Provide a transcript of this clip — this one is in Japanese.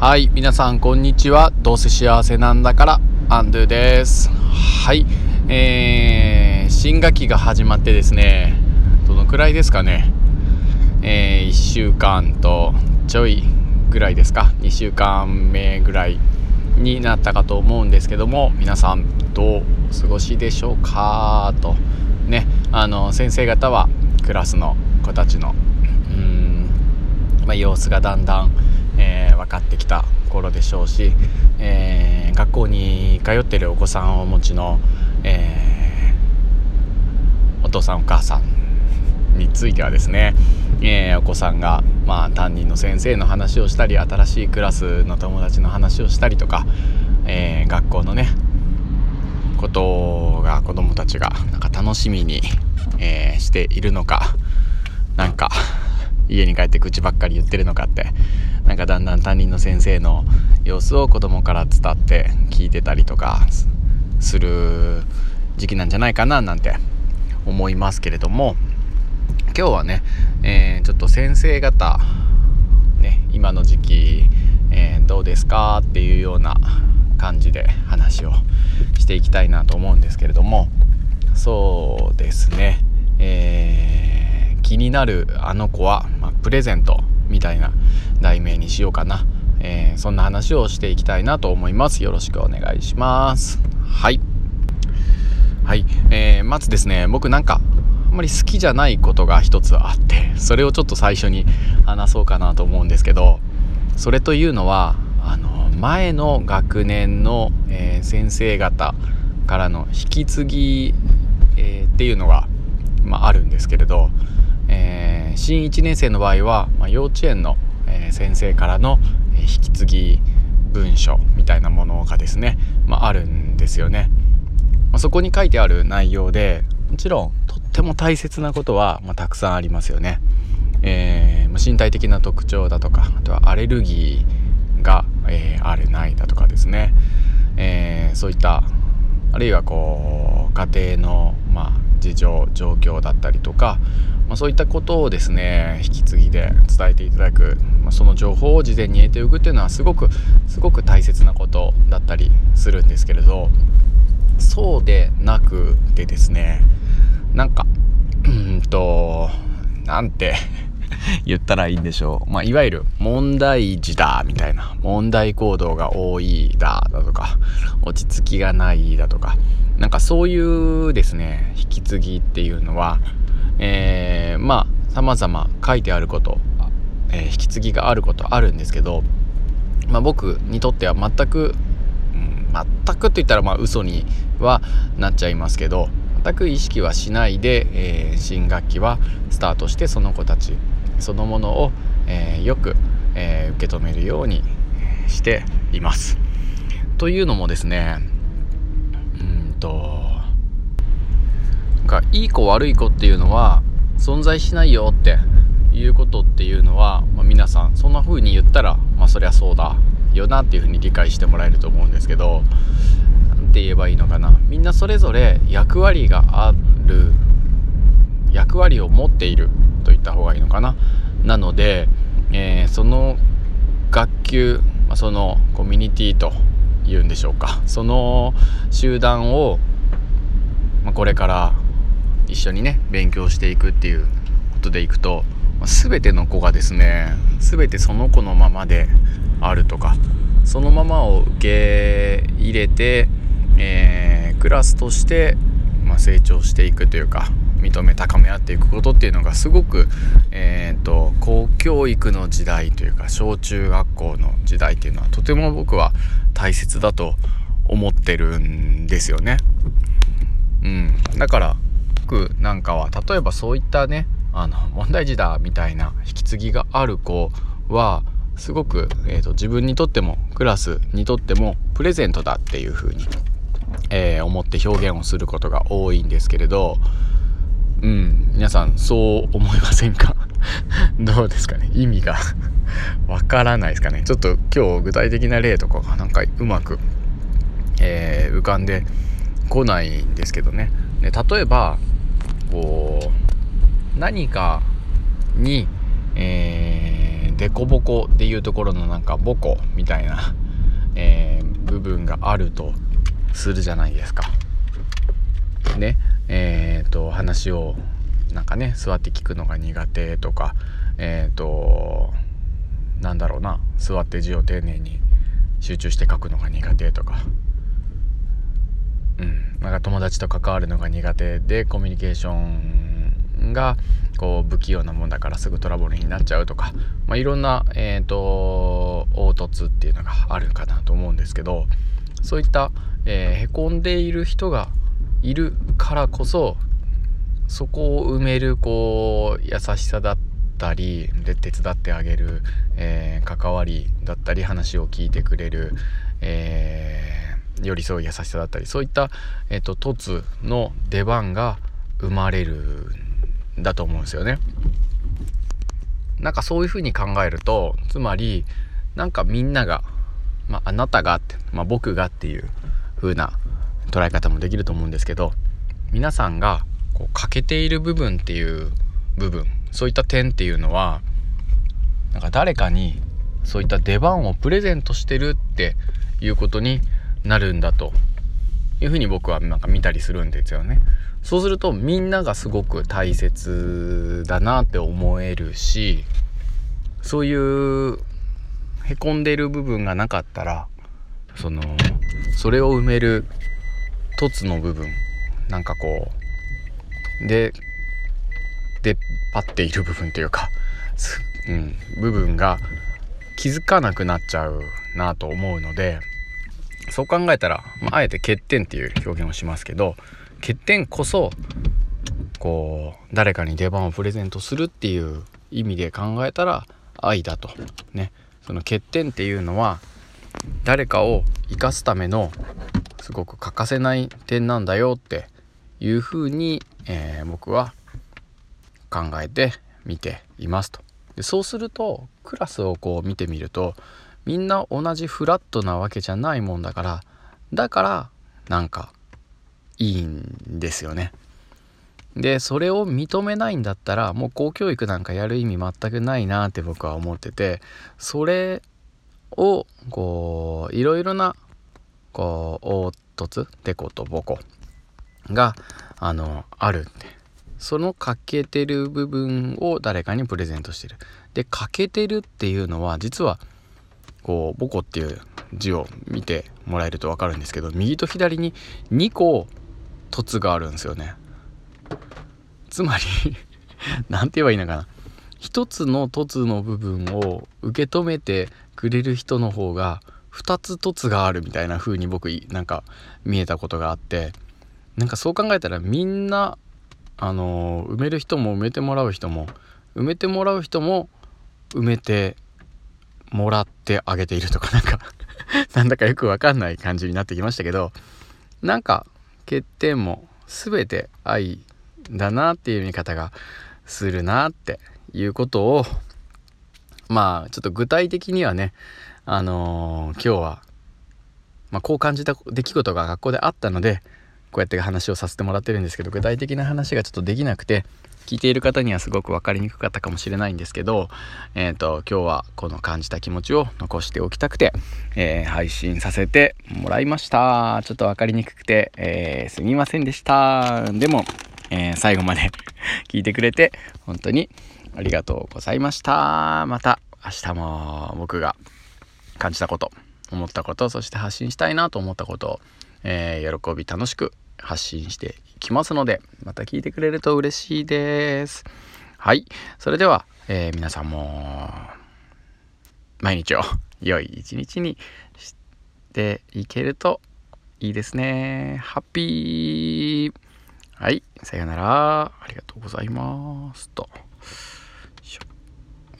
はい皆さんこんにちは。どうせ幸せなんだからアンドゥです。はいえー、新学期が始まってですねどのくらいですかね。えー、1週間とちょいぐらいですか。2週間目ぐらいになったかと思うんですけども皆さんどうお過ごしでしょうかと。ねあの先生方はクラスの子たちのうん、ま、様子がだんだん、分かってきた頃でしょうし、えー、学校に通ってるお子さんをお持ちの、えー、お父さんお母さんについてはですね、えー、お子さんが、まあ、担任の先生の話をしたり新しいクラスの友達の話をしたりとか、え、学校のねことが子どもたちがなんか楽しみに、え、しているのかなんか家に帰って口ばっかり言ってるのかってなんかだんだん担任の先生の様子を子供から伝って聞いてたりとかする時期なんじゃないかななんて思いますけれども今日はね、えー、ちょっと先生方ね今の時期、えー、どうですかっていうような感じで話をしていきたいなと思うんですけれどもそうですねえー、気になるあの子は、まあ、プレゼントみたいな題名にしようかな、えー、そんな話をしていきたいなと思います。よろしくお願いします。はい。はい、えー、まずですね僕なんかあんまり好きじゃないことが一つあってそれをちょっと最初に話そうかなと思うんですけどそれというのはあの前の学年の、えー、先生方からの引き継ぎ、えー、っていうのが、まあ、あるんですけれど、えー、新1年生の場合は、まあ、幼稚園の、え先生からの引き継ぎ文書みたいなものがですね、まあ、あるんですよね。まそこに書いてある内容でもちろんとっても大切なことは、ま、たくさんありますよね。えー、身体的な特徴だとかあとはアレルギーが、えー、あるないだとかですね、えー、そういったあるいはこう家庭の、まあ、事情状況だったりとか、まあ、そういったことをですね引き継ぎで伝えていただく、まあ、その情報を事前に得ておくっていうのはすごくすごく大切なことだったりするんですけれどそうでなくてですねなんかうんとなんて 言ったらいいんでしょう、まあ、いわゆる問題児だみたいな。問題行動が多いだだとか落ち着きがないだとか。なんかそういうですね引き継ぎっていうのは、えー、まあ様々書いてあること、えー、引き継ぎがあることあるんですけど、まあ、僕にとっては全く、うん、全くって言ったらまあ嘘にはなっちゃいますけど全く意識はしないで、えー、新学期はスタートしてその子たちそのものを、えー、よく、えー、受け止めるようにしています。というのもですねうんとなんかいい子悪い子っていうのは存在しないよっていうことっていうのは、まあ、皆さんそんな風に言ったらまあそりゃそうだよなっていう風に理解してもらえると思うんですけど何て言えばいいのかなみんなそれぞれ役割がある役割を持っている言った方がいいのかな。なので、えー、その学級そのコミュニティというんでしょうか。その集団を、まあ、これから一緒にね勉強していくっていうことでいくと、まあ、全ての子がですね全てその子のままであるとかそのままを受け入れてえー、クラスとして、成長していくというか認め高め合っていくことっていうのがすごく、えーと、公教育の時代というか小中学校の時代っていうのはとても僕は大切だと思ってるんですよね。うん、だから僕なんかは例えばそういったねあの問題児だみたいな引き継ぎがある子はすごく、えーと自分にとってもクラスにとってもプレゼントだっていう風にえー、思って表現をすることが多いんですけれどうん皆さんそう思いませんか？どうですかね？意味が わからないですかね？ちょっと今日具体的な例とかがなんかうまく、えー、浮かんでこないんですけどね。で例えばこう何かに、えー、凸凹っていうところのなんかボコみたいな、えー、部分があるとするじゃないですか。ねえーと、話をなんかね座って聞くのが苦手とかえっ、ー、となんだろうな座って字を丁寧に集中して書くのが苦手とかうんなんか友達と関わるのが苦手でコミュニケーションがこう不器用なもんだからすぐトラブルになっちゃうとか、まあ、いろんな、えーと、凹凸っていうのがあるかなと思うんですけどそういった、えー、へこんでいる人がいるからこそそこを埋めるこう優しさだったりで手伝ってあげる、えー、関わりだったり話を聞いてくれる、えー、寄り添う優しさだったりそういった、えーと、と凸の出番が生まれるんだと思うんですよね。なんかそういうふうに考えるとつまりなんかみんなが、まあ、あなたがって、まあ、僕がっていう風な捉え方もできると思うんですけど皆さんがこう欠けている部分っていう部分そういった点っていうのはなんか誰かにそういった出番をプレゼントしてるっていうことになるんだというふうに僕はなんか見たりするんですよね。そうするとみんながすごく大切だなって思えるしそういうへこんでる部分がなかったらそのそれを埋める凸の部分なんかこうで出っ張っている部分というか、うん、部分が気づかなくなっちゃうなと思うのでそう考えたら、まあ、あえて欠点っていう表現をしますけど欠点こそこう誰かに出番をプレゼントするっていう意味で考えたら愛だと。ね。その欠点っていうのは誰かを生かすためのすごく欠かせない点なんだよっていうふうに、えー、僕は考えて見ていますと。でそうするとクラスをこう見てみるとみんな同じフラットなわけじゃないもんだからだからなんかいいんですよね。でそれを認めないんだったらもう公教育なんかやる意味全くないなって僕は思っててそれをこういろいろなこう凹凸デコとボコがあのあるその欠けてる部分を誰かにプレゼントしてる。で欠けてるっていうのは実はこうボコっていう字を見てもらえると分かるんですけど右と左に2個凸があるんですよね。つまり 何て言えばいいのかな。一つの凸の部分を受け止めてくれる人の方が2つ凸があるみたいな風に僕なんか見えたことがあって。なんかそう考えたらみんなあの埋める人も埋めてもらう人も埋めてもらう人も埋めてもらってあげているとか なんかなんだかよくわかんない感じになってきましたけどなんか欠点も全て愛だなっていう見方がするなっていうことをまあちょっと具体的にはねあのー、今日は、まあ、こう感じた出来事が学校であったのでこうやって話をさせてもらってるんですけど具体的な話がちょっとできなくて聞いている方にはすごく分かりにくかったかもしれないんですけど、えーと、今日はこの感じた気持ちを残しておきたくて、えー、配信させてもらいました。ちょっと分かりにくくて、えー、すみませんでした。でも、えー、最後まで 聞いてくれて本当にありがとうございました。また明日も僕が感じたこと思ったことそして発信したいなと思ったことを、えー、喜び楽しく発信していきますのでまた聞いてくれると嬉しいです。はい。それでは、えー、皆さんも毎日を 良い一日にしていけるといいですね。ハッピー。はい。さよなら。ありがとうございます。と。